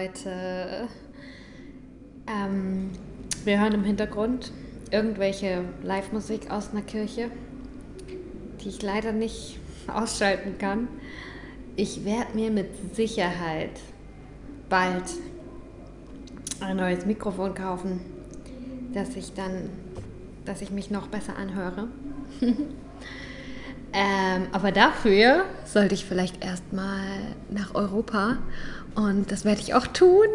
Leute. Ähm, wir hören im Hintergrund irgendwelche Live-Musik aus einer Kirche, die ich leider nicht ausschalten kann. Ich werde mir mit Sicherheit bald ein neues Mikrofon kaufen, dass ich dann, dass ich mich noch besser anhöre. ähm, aber dafür sollte ich vielleicht erstmal nach Europa und das werde ich auch tun.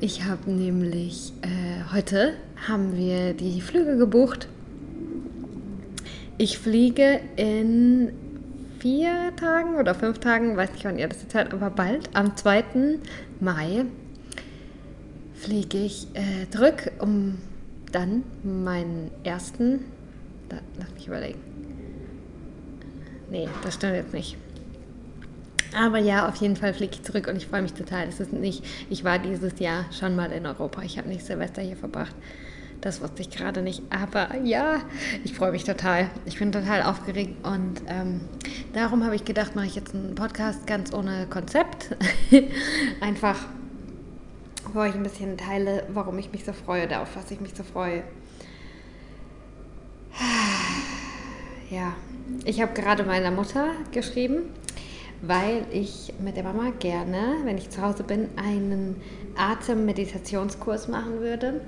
Ich habe nämlich äh, heute haben wir die Flüge gebucht. Ich fliege in vier Tagen oder fünf Tagen, weiß nicht, wann ihr das jetzt hört, aber bald, am 2. Mai, fliege ich äh, zurück, um dann meinen ersten, da, lass mich überlegen. Nee, das stimmt jetzt nicht. Aber ja, auf jeden Fall fliege ich zurück und ich freue mich total. Das ist nicht, ich war dieses Jahr schon mal in Europa. Ich habe nicht Silvester hier verbracht. Das wusste ich gerade nicht. Aber ja, ich freue mich total. Ich bin total aufgeregt und ähm, darum habe ich gedacht, mache ich jetzt einen Podcast ganz ohne Konzept. Einfach, wo ich ein bisschen teile, warum ich mich so freue oder auf was ich mich so freue. Ja, ich habe gerade meiner Mutter geschrieben weil ich mit der Mama gerne, wenn ich zu Hause bin, einen Atemmeditationskurs machen würde.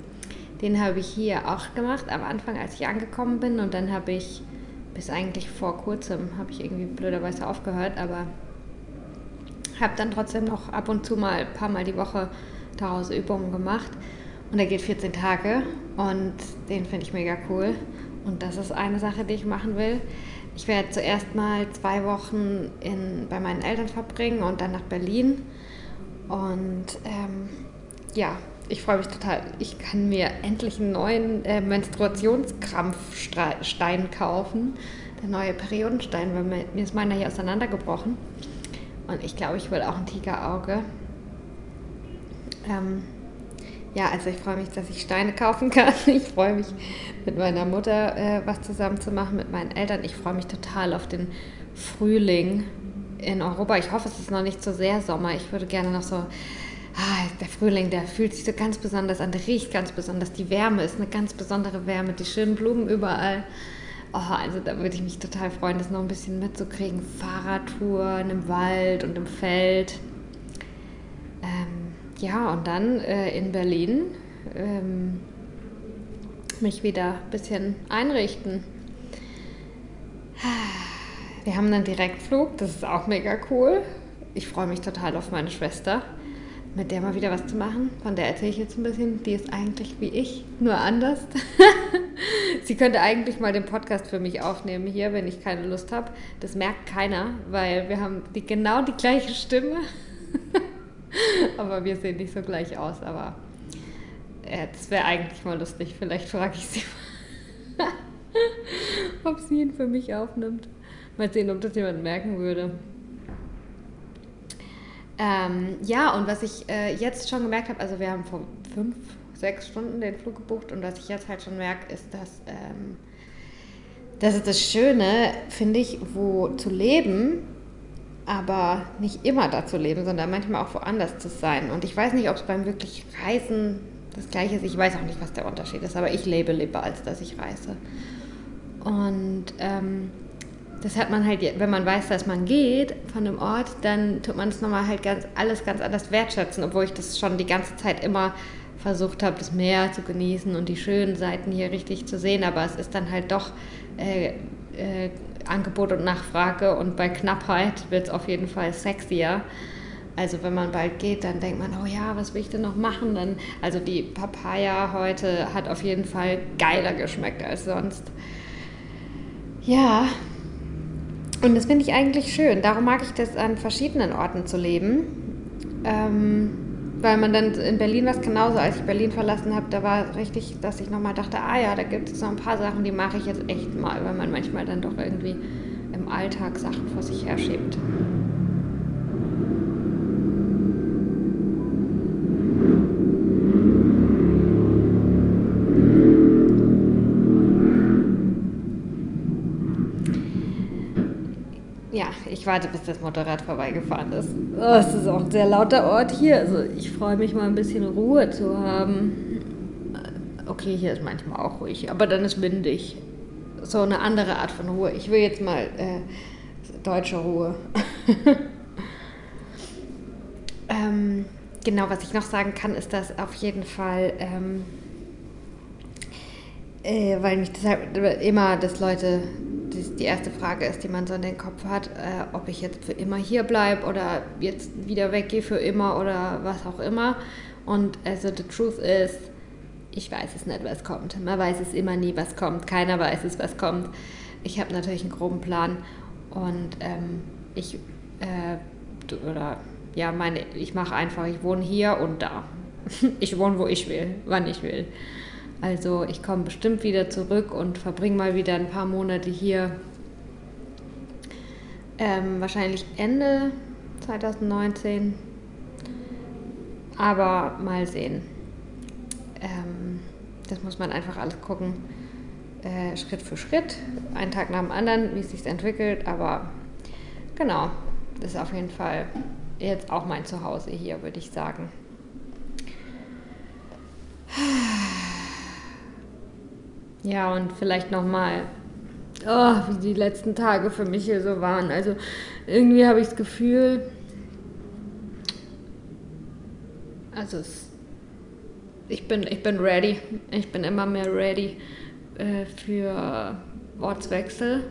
Den habe ich hier auch gemacht, am Anfang, als ich angekommen bin. Und dann habe ich, bis eigentlich vor kurzem, habe ich irgendwie blöderweise aufgehört, aber habe dann trotzdem noch ab und zu mal ein paar Mal die Woche daraus Übungen gemacht. Und der geht 14 Tage und den finde ich mega cool. Und das ist eine Sache, die ich machen will. Ich werde zuerst mal zwei Wochen in, bei meinen Eltern verbringen und dann nach Berlin. Und ähm, ja, ich freue mich total. Ich kann mir endlich einen neuen äh, Menstruationskrampfstein kaufen. Der neue Periodenstein, weil mir, mir ist meiner hier auseinandergebrochen. Und ich glaube, ich will auch ein Tigerauge. Ähm, ja, also ich freue mich, dass ich Steine kaufen kann. Ich freue mich, mit meiner Mutter äh, was zusammen zu machen, mit meinen Eltern. Ich freue mich total auf den Frühling in Europa. Ich hoffe, es ist noch nicht so sehr Sommer. Ich würde gerne noch so, ah, der Frühling, der fühlt sich so ganz besonders an, der riecht ganz besonders. Die Wärme ist eine ganz besondere Wärme, die schönen Blumen überall. Oh, also da würde ich mich total freuen, das noch ein bisschen mitzukriegen. Fahrradtouren im Wald und im Feld. Ähm, ja, und dann äh, in Berlin ähm, mich wieder ein bisschen einrichten. Wir haben einen Direktflug, das ist auch mega cool. Ich freue mich total auf meine Schwester, mit der mal wieder was zu machen. Von der erzähle ich jetzt ein bisschen. Die ist eigentlich wie ich, nur anders. Sie könnte eigentlich mal den Podcast für mich aufnehmen hier, wenn ich keine Lust habe. Das merkt keiner, weil wir haben die, genau die gleiche Stimme. Aber wir sehen nicht so gleich aus. Aber äh, das wäre eigentlich mal lustig. Vielleicht frage ich sie mal, ob sie ihn für mich aufnimmt. Mal sehen, ob das jemand merken würde. Ähm, ja, und was ich äh, jetzt schon gemerkt habe, also wir haben vor fünf, sechs Stunden den Flug gebucht und was ich jetzt halt schon merke, ist, dass ähm, das ist das Schöne, finde ich, wo zu leben, aber nicht immer da zu leben, sondern manchmal auch woanders zu sein. Und ich weiß nicht, ob es beim wirklich Reisen das Gleiche ist. Ich weiß auch nicht, was der Unterschied ist, aber ich lebe lieber, als dass ich reise. Und ähm, das hat man halt, wenn man weiß, dass man geht von einem Ort, dann tut man es nochmal halt ganz, alles ganz anders wertschätzen, obwohl ich das schon die ganze Zeit immer versucht habe, das Meer zu genießen und die schönen Seiten hier richtig zu sehen, aber es ist dann halt doch äh, äh, Angebot und Nachfrage und bei Knappheit wird es auf jeden Fall sexier. Also wenn man bald geht, dann denkt man, oh ja, was will ich denn noch machen? Dann, also die Papaya heute hat auf jeden Fall geiler geschmeckt als sonst. Ja, und das finde ich eigentlich schön. Darum mag ich das an verschiedenen Orten zu leben. Ähm, weil man dann in Berlin was genauso, als ich Berlin verlassen habe, da war richtig, dass ich nochmal dachte, ah ja, da gibt es noch ein paar Sachen, die mache ich jetzt echt mal, weil man manchmal dann doch irgendwie im Alltag Sachen vor sich herschiebt. warte, bis das Motorrad vorbeigefahren ist. Oh, es ist auch ein sehr lauter Ort hier. Also ich freue mich mal ein bisschen Ruhe zu haben. Okay, hier ist manchmal auch ruhig, aber dann ist windig. So eine andere Art von Ruhe. Ich will jetzt mal äh, deutsche Ruhe. ähm, genau, was ich noch sagen kann, ist, dass auf jeden Fall, ähm, äh, weil mich deshalb immer, dass Leute, die erste Frage ist, die man so in den Kopf hat, äh, ob ich jetzt für immer hier bleibe oder jetzt wieder weggehe für immer oder was auch immer. Und also the truth is, ich weiß es nicht, was kommt. Man weiß es immer nie, was kommt. Keiner weiß es, was kommt. Ich habe natürlich einen groben Plan und ähm, ich äh, oder ja, meine, ich mache einfach, ich wohne hier und da. Ich wohne, wo ich will, wann ich will. Also ich komme bestimmt wieder zurück und verbringe mal wieder ein paar Monate hier. Ähm, wahrscheinlich Ende 2019. Aber mal sehen. Ähm, das muss man einfach alles gucken. Äh, Schritt für Schritt, einen Tag nach dem anderen, wie es sich entwickelt. Aber genau, das ist auf jeden Fall jetzt auch mein Zuhause hier, würde ich sagen. Ja, und vielleicht nochmal, oh, wie die letzten Tage für mich hier so waren. Also irgendwie habe ich das Gefühl, also es, ich, bin, ich bin ready. Ich bin immer mehr ready äh, für Ortswechsel.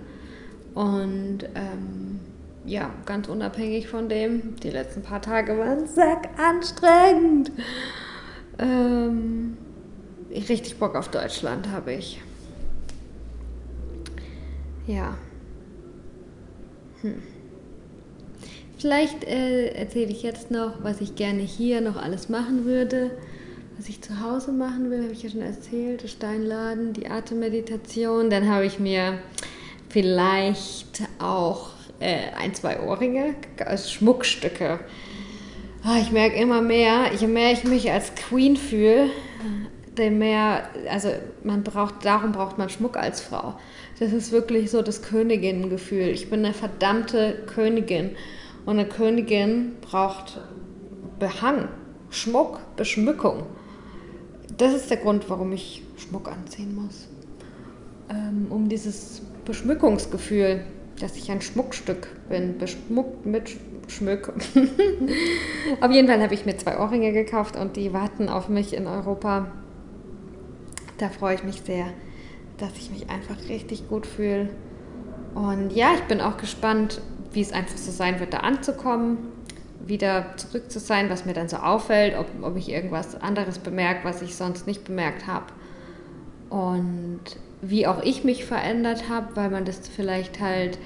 Und ähm, ja, ganz unabhängig von dem, die letzten paar Tage waren sack anstrengend. Ähm, richtig Bock auf Deutschland habe ich. Ja. Hm. Vielleicht äh, erzähle ich jetzt noch, was ich gerne hier noch alles machen würde. Was ich zu Hause machen will, habe ich ja schon erzählt. Der Steinladen, die Atemmeditation. Dann habe ich mir vielleicht auch äh, ein, zwei Ohrringe als Schmuckstücke. Oh, ich merke immer mehr, je mehr ich mich als Queen fühle, desto mehr, also man braucht, darum braucht man Schmuck als Frau. Das ist wirklich so das Königinnengefühl. Ich bin eine verdammte Königin. Und eine Königin braucht Behang, Schmuck, Beschmückung. Das ist der Grund, warum ich Schmuck anziehen muss. Ähm, um dieses Beschmückungsgefühl, dass ich ein Schmuckstück bin, beschmuckt mit Schmuck. auf jeden Fall habe ich mir zwei Ohrringe gekauft und die warten auf mich in Europa da freue ich mich sehr, dass ich mich einfach richtig gut fühle. Und ja, ich bin auch gespannt, wie es einfach so sein wird, da anzukommen, wieder zurück zu sein, was mir dann so auffällt, ob, ob ich irgendwas anderes bemerke, was ich sonst nicht bemerkt habe. Und wie auch ich mich verändert habe, weil man das vielleicht halt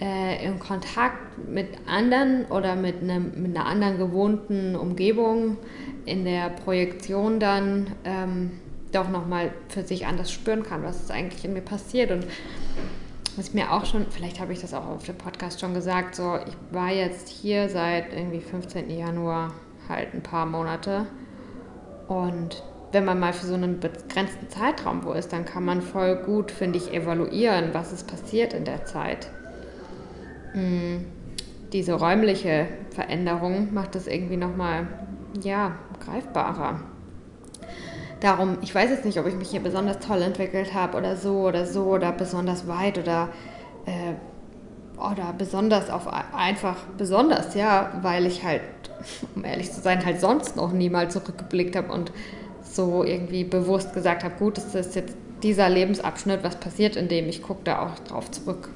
äh, im Kontakt mit anderen oder mit, einem, mit einer anderen gewohnten Umgebung in der Projektion dann ähm, doch nochmal für sich anders spüren kann, was ist eigentlich in mir passiert. Und was mir auch schon, vielleicht habe ich das auch auf dem Podcast schon gesagt, so ich war jetzt hier seit irgendwie 15. Januar halt ein paar Monate. Und wenn man mal für so einen begrenzten Zeitraum wo ist, dann kann man voll gut, finde ich, evaluieren, was ist passiert in der Zeit. Mhm. Diese räumliche Veränderung macht das irgendwie nochmal, ja, greifbarer darum, ich weiß jetzt nicht, ob ich mich hier besonders toll entwickelt habe oder so oder so oder besonders weit oder, äh, oder besonders auf einfach besonders, ja, weil ich halt, um ehrlich zu sein, halt sonst noch niemals zurückgeblickt habe und so irgendwie bewusst gesagt habe, gut, es ist jetzt dieser Lebensabschnitt, was passiert in dem, ich gucke da auch drauf zurück.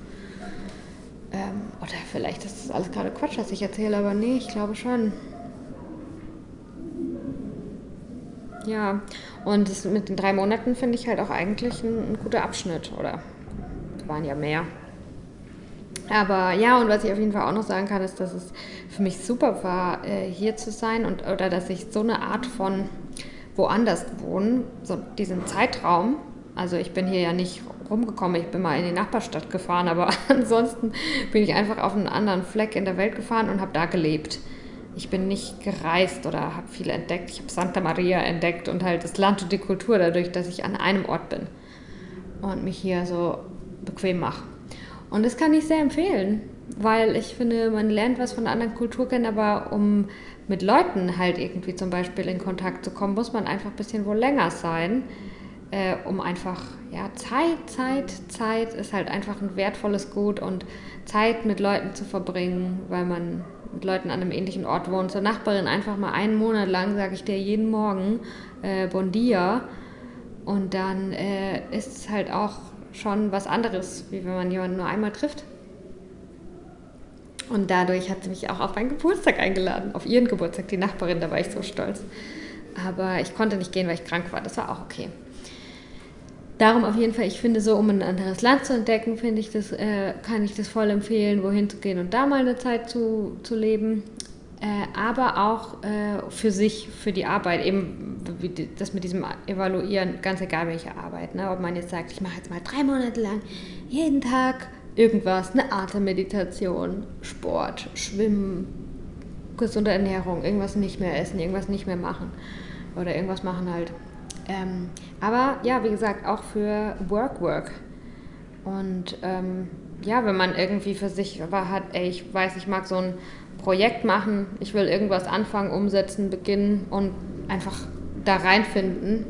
Ähm, oder vielleicht ist das alles gerade Quatsch, was ich erzähle, aber nee, ich glaube schon. Ja, und das mit den drei Monaten finde ich halt auch eigentlich ein, ein guter Abschnitt, oder? Es waren ja mehr. Aber ja, und was ich auf jeden Fall auch noch sagen kann, ist, dass es für mich super war, äh, hier zu sein und oder dass ich so eine Art von woanders wohnen, so diesen Zeitraum. Also ich bin hier ja nicht rumgekommen, ich bin mal in die Nachbarstadt gefahren, aber ansonsten bin ich einfach auf einen anderen Fleck in der Welt gefahren und habe da gelebt ich bin nicht gereist oder habe viel entdeckt. Ich habe Santa Maria entdeckt und halt das Land und die Kultur dadurch, dass ich an einem Ort bin und mich hier so bequem mache. Und das kann ich sehr empfehlen. weil ich finde, man lernt was von einer anderen Kultur kennen, aber um mit Leuten halt irgendwie zum Beispiel in Kontakt zu kommen, muss man einfach ein bisschen wohl länger sein, äh, um einfach, ja, Zeit, Zeit, Zeit ist halt einfach ein wertvolles Gut und Zeit mit Leuten zu verbringen, weil man mit Leuten an einem ähnlichen Ort wohnt. Zur Nachbarin einfach mal einen Monat lang sage ich dir jeden Morgen äh, Bon dia und dann äh, ist es halt auch schon was anderes, wie wenn man jemanden nur einmal trifft. Und dadurch hat sie mich auch auf meinen Geburtstag eingeladen, auf ihren Geburtstag, die Nachbarin, da war ich so stolz. Aber ich konnte nicht gehen, weil ich krank war, das war auch okay. Darum auf jeden Fall, ich finde so, um ein anderes Land zu entdecken, finde ich das, äh, kann ich das voll empfehlen, wohin zu gehen und da mal eine Zeit zu, zu leben. Äh, aber auch äh, für sich, für die Arbeit, eben wie das mit diesem Evaluieren, ganz egal welche Arbeit. Ne? Ob man jetzt sagt, ich mache jetzt mal drei Monate lang jeden Tag irgendwas, eine Atemmeditation, Sport, Schwimmen, gesunde Ernährung, irgendwas nicht mehr essen, irgendwas nicht mehr machen oder irgendwas machen halt. Ähm, aber ja, wie gesagt, auch für Work Work. Und ähm, ja, wenn man irgendwie für sich aber hat, ey, ich weiß, ich mag so ein Projekt machen, ich will irgendwas anfangen, umsetzen, beginnen und einfach da reinfinden,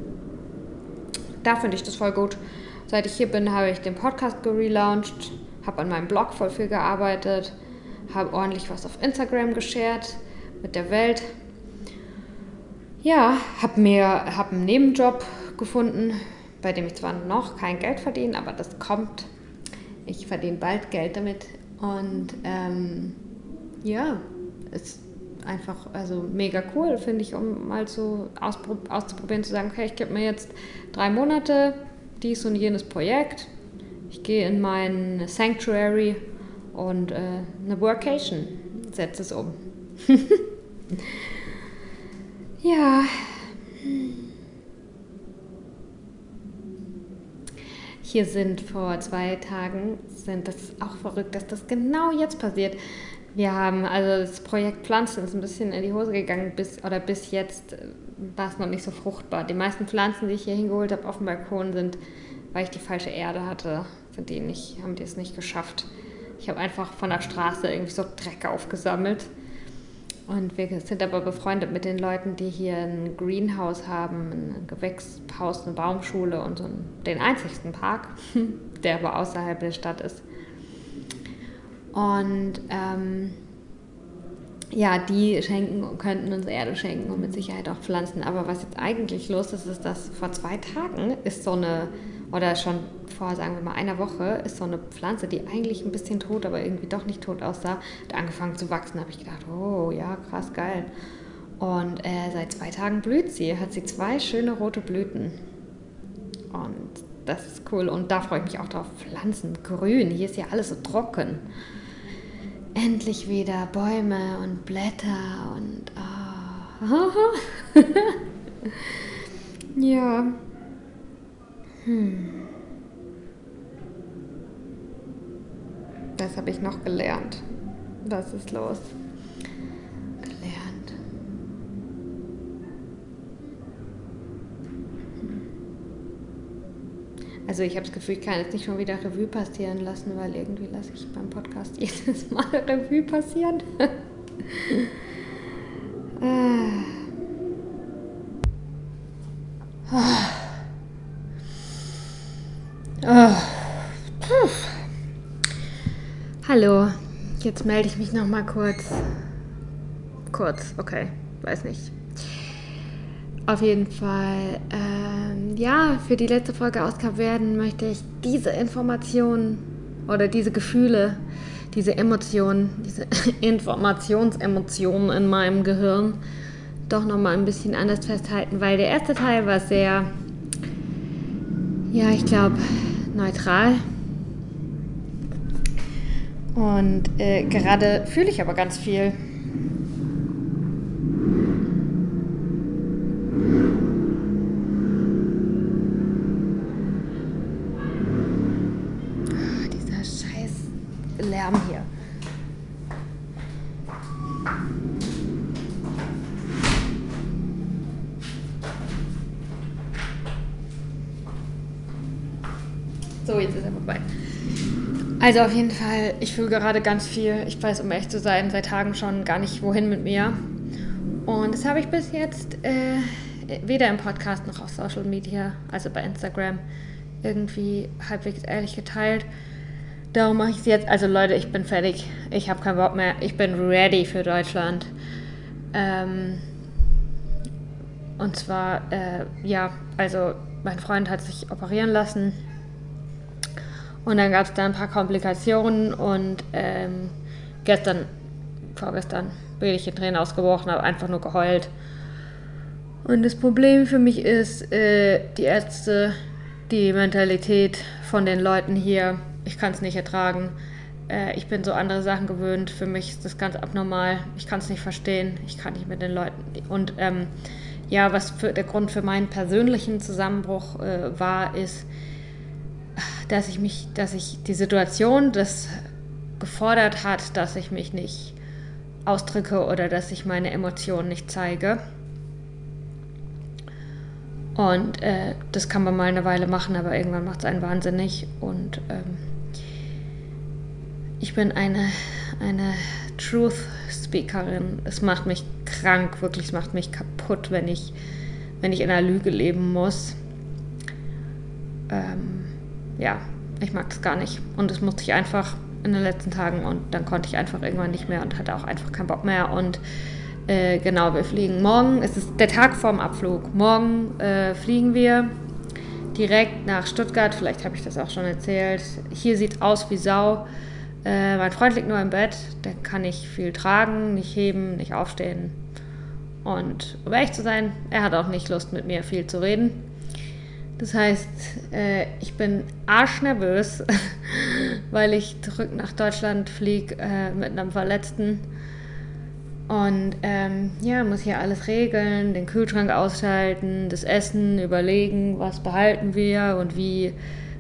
da finde ich das voll gut. Seit ich hier bin, habe ich den Podcast gelauncht habe an meinem Blog voll viel gearbeitet, habe ordentlich was auf Instagram geshared mit der Welt. Ja, habe mir hab einen Nebenjob gefunden, bei dem ich zwar noch kein Geld verdiene, aber das kommt. Ich verdiene bald Geld damit und ähm, ja, ist einfach also mega cool, finde ich, um mal so auszuprobieren, zu sagen, okay, ich gebe mir jetzt drei Monate dies und jenes Projekt ich gehe in mein Sanctuary und äh, eine Workation, setze es um. ja. Hier sind vor zwei Tagen, sind das ist auch verrückt, dass das genau jetzt passiert. Wir haben, also das Projekt Pflanzen ist ein bisschen in die Hose gegangen, bis, oder bis jetzt äh, war es noch nicht so fruchtbar. Die meisten Pflanzen, die ich hier hingeholt habe auf dem Balkon, sind, weil ich die falsche Erde hatte, sind die nicht, haben die es nicht geschafft. Ich habe einfach von der Straße irgendwie so Dreck aufgesammelt. Und wir sind aber befreundet mit den Leuten, die hier ein Greenhouse haben, ein Gewächshaus, eine Baumschule und so den einzigsten Park, der aber außerhalb der Stadt ist. Und ähm, ja, die schenken, könnten uns Erde schenken und mit Sicherheit auch Pflanzen. Aber was jetzt eigentlich los ist, ist, dass vor zwei Tagen ist so eine oder schon vor, sagen wir mal, einer Woche ist so eine Pflanze, die eigentlich ein bisschen tot, aber irgendwie doch nicht tot aussah, hat angefangen zu wachsen. Da habe ich gedacht, oh ja, krass, geil. Und äh, seit zwei Tagen blüht sie, hat sie zwei schöne rote Blüten. Und das ist cool. Und da freue ich mich auch drauf. Pflanzen, grün, hier ist ja alles so trocken. Endlich wieder Bäume und Blätter und. Oh. ja. Hm. Das habe ich noch gelernt. Was ist los? Gelernt. Hm. Also ich habe das Gefühl, ich kann jetzt nicht schon wieder Revue passieren lassen, weil irgendwie lasse ich beim Podcast jedes Mal Revue passieren. Hallo, jetzt melde ich mich noch mal kurz. Kurz, okay, weiß nicht. Auf jeden Fall, ähm, ja, für die letzte Folge aus Werden möchte ich diese Informationen oder diese Gefühle, diese Emotionen, diese Informationsemotionen in meinem Gehirn doch noch mal ein bisschen anders festhalten, weil der erste Teil war sehr, ja, ich glaube, neutral. Und äh, gerade fühle ich aber ganz viel. Ah, dieser scheiß Lärm hier. So, jetzt ist er vorbei. Also auf jeden Fall, ich fühle gerade ganz viel. Ich weiß, um echt zu sein, seit Tagen schon gar nicht wohin mit mir. Und das habe ich bis jetzt äh, weder im Podcast noch auf Social Media, also bei Instagram, irgendwie halbwegs ehrlich geteilt. Darum mache ich es jetzt. Also Leute, ich bin fertig. Ich habe keinen Bock mehr. Ich bin ready für Deutschland. Ähm, und zwar, äh, ja, also mein Freund hat sich operieren lassen. Und dann gab es da ein paar Komplikationen und ähm, gestern, vorgestern, bin ich in Tränen ausgebrochen, habe einfach nur geheult. Und das Problem für mich ist, äh, die Ärzte, die Mentalität von den Leuten hier, ich kann es nicht ertragen. Äh, ich bin so andere Sachen gewöhnt. Für mich ist das ganz abnormal. Ich kann es nicht verstehen. Ich kann nicht mit den Leuten. Und ähm, ja, was für, der Grund für meinen persönlichen Zusammenbruch äh, war, ist, dass ich mich, dass ich die Situation das gefordert hat, dass ich mich nicht ausdrücke oder dass ich meine Emotionen nicht zeige. Und äh, das kann man mal eine Weile machen, aber irgendwann macht es einen wahnsinnig. Und ähm, ich bin eine, eine Truth Speakerin. Es macht mich krank, wirklich, es macht mich kaputt, wenn ich, wenn ich in einer Lüge leben muss. Ähm, ja, ich mag das gar nicht. Und das musste ich einfach in den letzten Tagen und dann konnte ich einfach irgendwann nicht mehr und hatte auch einfach keinen Bock mehr. Und äh, genau, wir fliegen morgen. Es ist der Tag vorm Abflug. Morgen äh, fliegen wir direkt nach Stuttgart. Vielleicht habe ich das auch schon erzählt. Hier sieht aus wie Sau. Äh, mein Freund liegt nur im Bett. Der kann nicht viel tragen, nicht heben, nicht aufstehen. Und um ehrlich zu sein, er hat auch nicht Lust, mit mir viel zu reden. Das heißt, äh, ich bin arschnervös, weil ich zurück nach Deutschland fliege äh, mit einem Verletzten und ähm, ja, muss hier alles regeln, den Kühlschrank ausschalten, das Essen, überlegen, was behalten wir und wie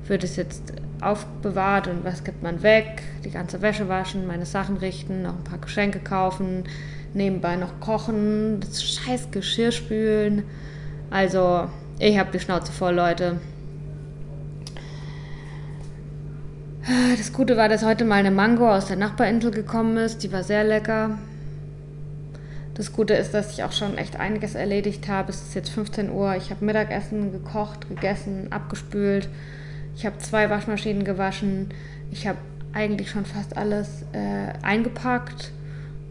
wird es jetzt aufbewahrt und was gibt man weg, die ganze Wäsche waschen, meine Sachen richten, noch ein paar Geschenke kaufen, nebenbei noch kochen, das scheiß Geschirr spülen. Also, ich habe die Schnauze voll, Leute. Das Gute war, dass heute mal eine Mango aus der Nachbarinsel gekommen ist. Die war sehr lecker. Das Gute ist, dass ich auch schon echt einiges erledigt habe. Es ist jetzt 15 Uhr. Ich habe Mittagessen gekocht, gegessen, abgespült. Ich habe zwei Waschmaschinen gewaschen. Ich habe eigentlich schon fast alles äh, eingepackt.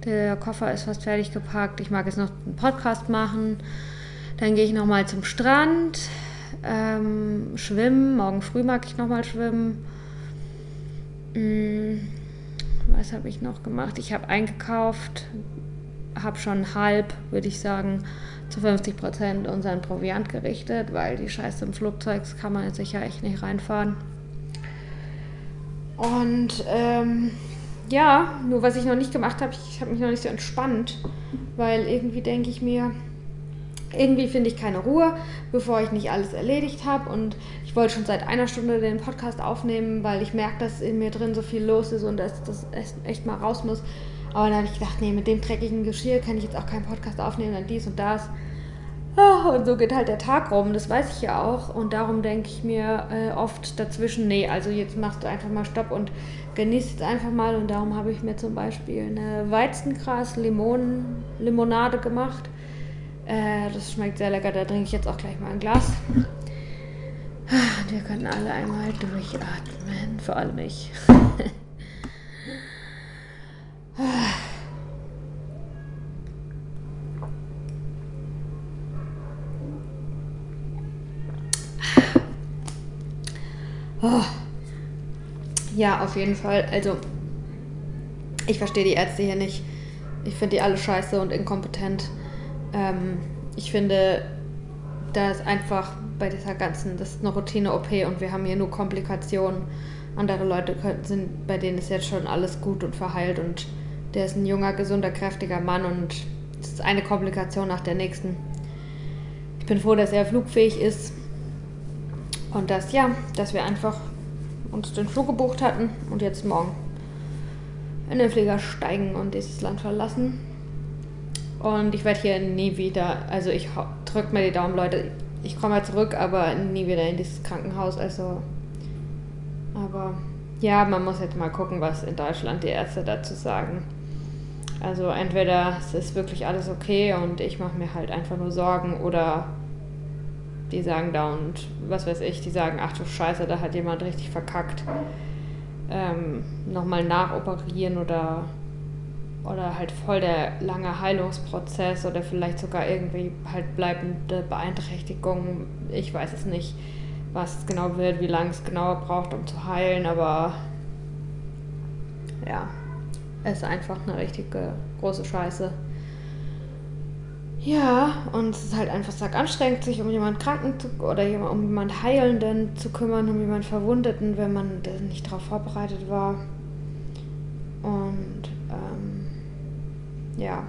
Der Koffer ist fast fertig gepackt. Ich mag jetzt noch einen Podcast machen. Dann gehe ich nochmal zum Strand. Ähm, schwimmen. Morgen früh mag ich nochmal schwimmen. Hm, was habe ich noch gemacht? Ich habe eingekauft habe schon halb, würde ich sagen, zu 50 Prozent unseren Proviant gerichtet, weil die Scheiße im Flugzeug kann man jetzt sicher echt nicht reinfahren. Und ähm, ja, nur was ich noch nicht gemacht habe, ich habe mich noch nicht so entspannt, weil irgendwie denke ich mir, irgendwie finde ich keine Ruhe, bevor ich nicht alles erledigt habe. Und ich wollte schon seit einer Stunde den Podcast aufnehmen, weil ich merke, dass in mir drin so viel los ist und dass das echt mal raus muss. Aber dann habe ich gedacht, nee, mit dem dreckigen Geschirr kann ich jetzt auch keinen Podcast aufnehmen, dann dies und das. Ah, und so geht halt der Tag rum, das weiß ich ja auch. Und darum denke ich mir äh, oft dazwischen, nee, also jetzt machst du einfach mal Stopp und genießt jetzt einfach mal. Und darum habe ich mir zum Beispiel eine Weizengras-Limonade gemacht. Äh, das schmeckt sehr lecker, da trinke ich jetzt auch gleich mal ein Glas. Wir können alle einmal durchatmen, vor allem ich. Oh. Ja, auf jeden Fall. Also, ich verstehe die Ärzte hier nicht. Ich finde die alle scheiße und inkompetent. Ähm, ich finde, da ist einfach bei dieser ganzen, das ist eine Routine-OP und wir haben hier nur Komplikationen. Andere Leute sind, bei denen ist jetzt schon alles gut und verheilt und der ist ein junger, gesunder, kräftiger Mann und es ist eine Komplikation nach der nächsten. Ich bin froh, dass er flugfähig ist und dass, ja, dass wir einfach uns den Flug gebucht hatten und jetzt morgen in den Flieger steigen und dieses Land verlassen. Und ich werde hier nie wieder, also ich drücke mir die Daumen, Leute, ich komme ja zurück, aber nie wieder in dieses Krankenhaus. Also, aber ja, man muss jetzt mal gucken, was in Deutschland die Ärzte dazu sagen. Also entweder es ist wirklich alles okay und ich mache mir halt einfach nur Sorgen oder die sagen da und was weiß ich, die sagen, ach du Scheiße, da hat jemand richtig verkackt. Ähm, nochmal nachoperieren oder, oder halt voll der lange Heilungsprozess oder vielleicht sogar irgendwie halt bleibende Beeinträchtigung. Ich weiß es nicht, was es genau wird, wie lange es genau braucht, um zu heilen, aber ja, es ist einfach eine richtige große Scheiße. Ja, und es ist halt einfach sack anstrengend, sich um jemanden Kranken zu, oder um jemanden Heilenden zu kümmern, um jemanden Verwundeten, wenn man nicht darauf vorbereitet war. Und ja.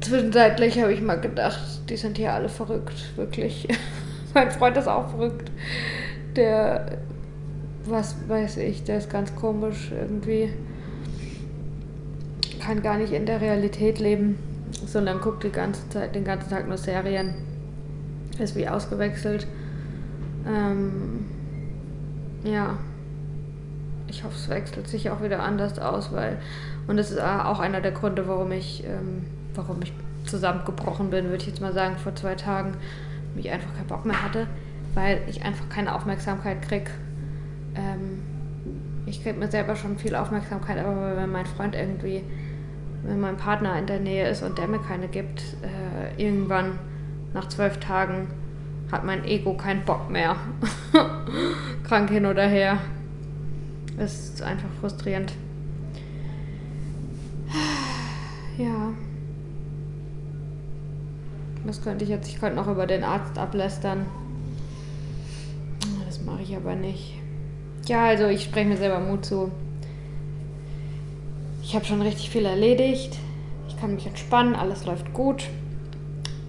Zwischenzeitlich habe ich mal gedacht, die sind hier alle verrückt, wirklich. mein Freund ist auch verrückt. Der, was weiß ich, der ist ganz komisch irgendwie. Kann gar nicht in der Realität leben sondern guckt die ganze Zeit, den ganzen Tag nur Serien. Ist wie ausgewechselt. Ähm, ja. Ich hoffe, es wechselt sich auch wieder anders aus, weil. Und das ist auch einer der Gründe, warum ich, ähm, warum ich zusammengebrochen bin, würde ich jetzt mal sagen, vor zwei Tagen. Mich einfach keinen Bock mehr hatte, weil ich einfach keine Aufmerksamkeit krieg. Ähm, ich krieg mir selber schon viel Aufmerksamkeit, aber wenn mein Freund irgendwie wenn mein Partner in der Nähe ist und der mir keine gibt, äh, irgendwann nach zwölf Tagen hat mein Ego keinen Bock mehr. Krank hin oder her. Ist einfach frustrierend. Ja. Was könnte ich jetzt? Ich könnte noch über den Arzt ablästern. Das mache ich aber nicht. Ja, also ich spreche mir selber Mut zu. Ich habe schon richtig viel erledigt. Ich kann mich entspannen, alles läuft gut.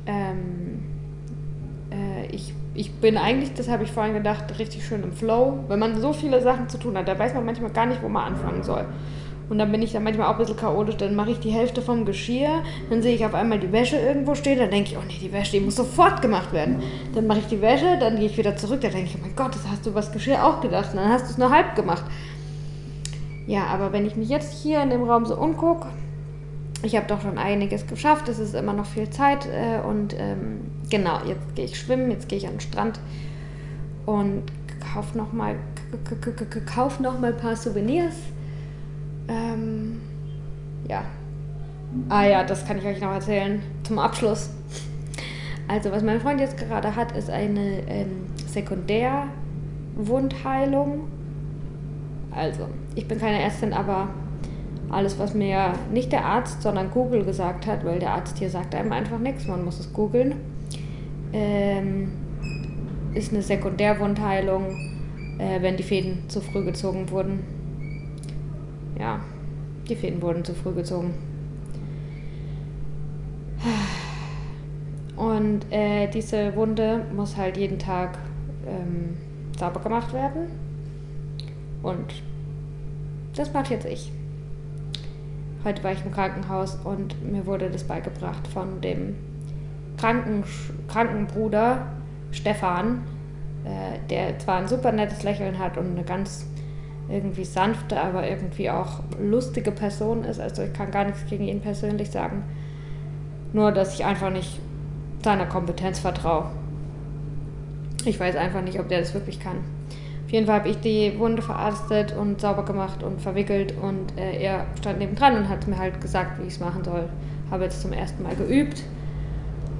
Ähm, äh, ich, ich bin eigentlich, das habe ich vorhin gedacht, richtig schön im Flow. Wenn man so viele Sachen zu tun hat, da weiß man manchmal gar nicht, wo man anfangen soll. Und dann bin ich dann manchmal auch ein bisschen chaotisch. Dann mache ich die Hälfte vom Geschirr, dann sehe ich auf einmal die Wäsche irgendwo stehen, dann denke ich, oh nee, die Wäsche, die muss sofort gemacht werden. Dann mache ich die Wäsche, dann gehe ich wieder zurück, dann denke ich, oh mein Gott, das hast du was Geschirr auch gedacht. Und dann hast du es nur halb gemacht. Ja, aber wenn ich mich jetzt hier in dem Raum so umgucke, ich habe doch schon einiges geschafft, es ist immer noch viel Zeit äh, und ähm, genau, jetzt gehe ich schwimmen, jetzt gehe ich an den Strand und kaufe nochmal kauf noch ein paar Souvenirs. Ähm, ja. Ah ja, das kann ich euch noch erzählen zum Abschluss. Also, was mein Freund jetzt gerade hat, ist eine ähm, Sekundärwundheilung also, ich bin keine Ärztin, aber alles, was mir nicht der Arzt, sondern Google gesagt hat, weil der Arzt hier sagt einem einfach nichts, man muss es googeln, ähm, ist eine Sekundärwundheilung, äh, wenn die Fäden zu früh gezogen wurden. Ja, die Fäden wurden zu früh gezogen. Und äh, diese Wunde muss halt jeden Tag ähm, sauber gemacht werden und das mache jetzt ich. Heute war ich im Krankenhaus und mir wurde das beigebracht von dem Kranken Krankenbruder Stefan, äh, der zwar ein super nettes Lächeln hat und eine ganz irgendwie sanfte, aber irgendwie auch lustige Person ist. Also ich kann gar nichts gegen ihn persönlich sagen. Nur, dass ich einfach nicht seiner Kompetenz vertraue. Ich weiß einfach nicht, ob der das wirklich kann. Auf jeden Fall habe ich die Wunde verarztet und sauber gemacht und verwickelt und äh, er stand nebendran und hat mir halt gesagt, wie ich es machen soll. Habe jetzt zum ersten Mal geübt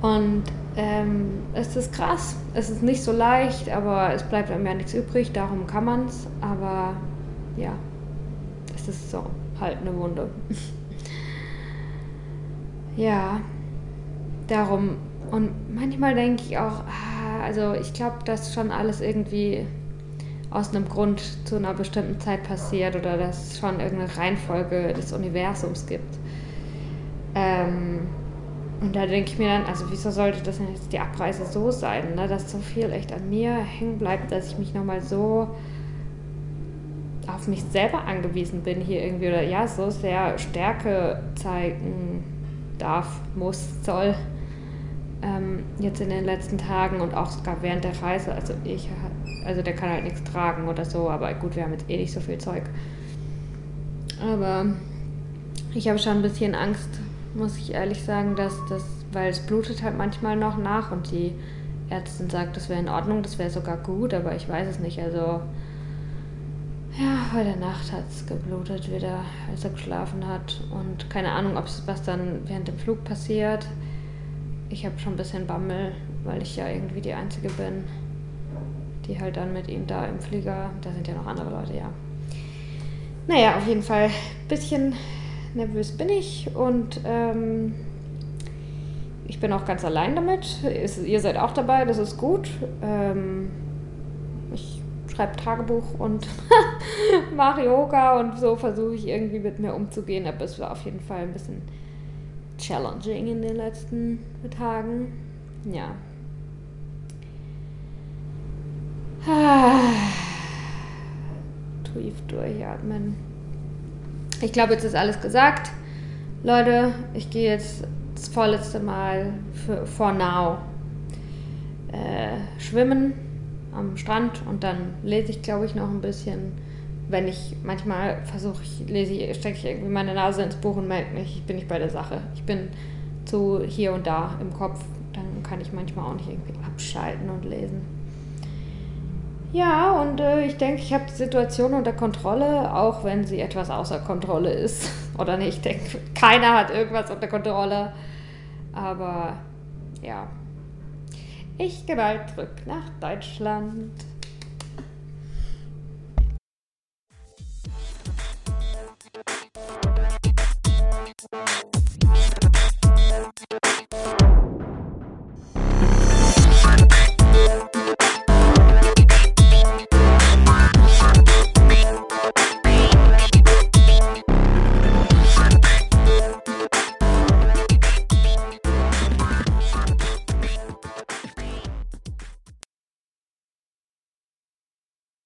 und ähm, es ist krass. Es ist nicht so leicht, aber es bleibt einem ja nichts übrig, darum kann man es. Aber ja, es ist so halt eine Wunde. ja, darum. Und manchmal denke ich auch, ah, also ich glaube, dass schon alles irgendwie aus einem Grund zu einer bestimmten Zeit passiert oder dass es schon irgendeine Reihenfolge des Universums gibt. Ähm, und da denke ich mir dann, also wieso sollte das denn jetzt die Abreise so sein, ne? dass so viel echt an mir hängen bleibt, dass ich mich nochmal so auf mich selber angewiesen bin hier irgendwie oder ja, so sehr Stärke zeigen darf, muss, soll. ähm, jetzt in den letzten Tagen und auch sogar während der Reise. Also ich, also der kann halt nichts tragen oder so, aber gut, wir haben jetzt eh nicht so viel Zeug. Aber ich habe schon ein bisschen Angst, muss ich ehrlich sagen, dass das, weil es blutet halt manchmal noch nach und die Ärztin sagt, das wäre in Ordnung, das wäre sogar gut, aber ich weiß es nicht. Also ja, heute Nacht hat es geblutet wieder, als er geschlafen hat. Und keine Ahnung, ob es was dann während dem Flug passiert. Ich habe schon ein bisschen Bammel, weil ich ja irgendwie die Einzige bin, die halt dann mit ihm da im Flieger, da sind ja noch andere Leute, ja. Naja, auf jeden Fall ein bisschen nervös bin ich und ähm, ich bin auch ganz allein damit. Ihr seid auch dabei, das ist gut. Ähm, ich schreibe Tagebuch und mache Yoga und so versuche ich irgendwie mit mir umzugehen. Aber es war auf jeden Fall ein bisschen challenging in den letzten Tagen. Ja. Tief durchatmen. Ich glaube, jetzt ist alles gesagt. Leute, ich gehe jetzt das vorletzte Mal für for now äh, schwimmen am Strand und dann lese ich, glaube ich, noch ein bisschen. Wenn ich manchmal versuche, ich lese stecke ich irgendwie meine Nase ins Buch und merke nicht, ich bin nicht bei der Sache. Ich bin zu hier und da im Kopf. Dann kann ich manchmal auch nicht irgendwie abschalten und lesen. Ja, und äh, ich denke, ich habe die Situation unter Kontrolle, auch wenn sie etwas außer Kontrolle ist. Oder nicht, ich denke, keiner hat irgendwas unter Kontrolle. Aber ja, ich gehe bald zurück nach Deutschland.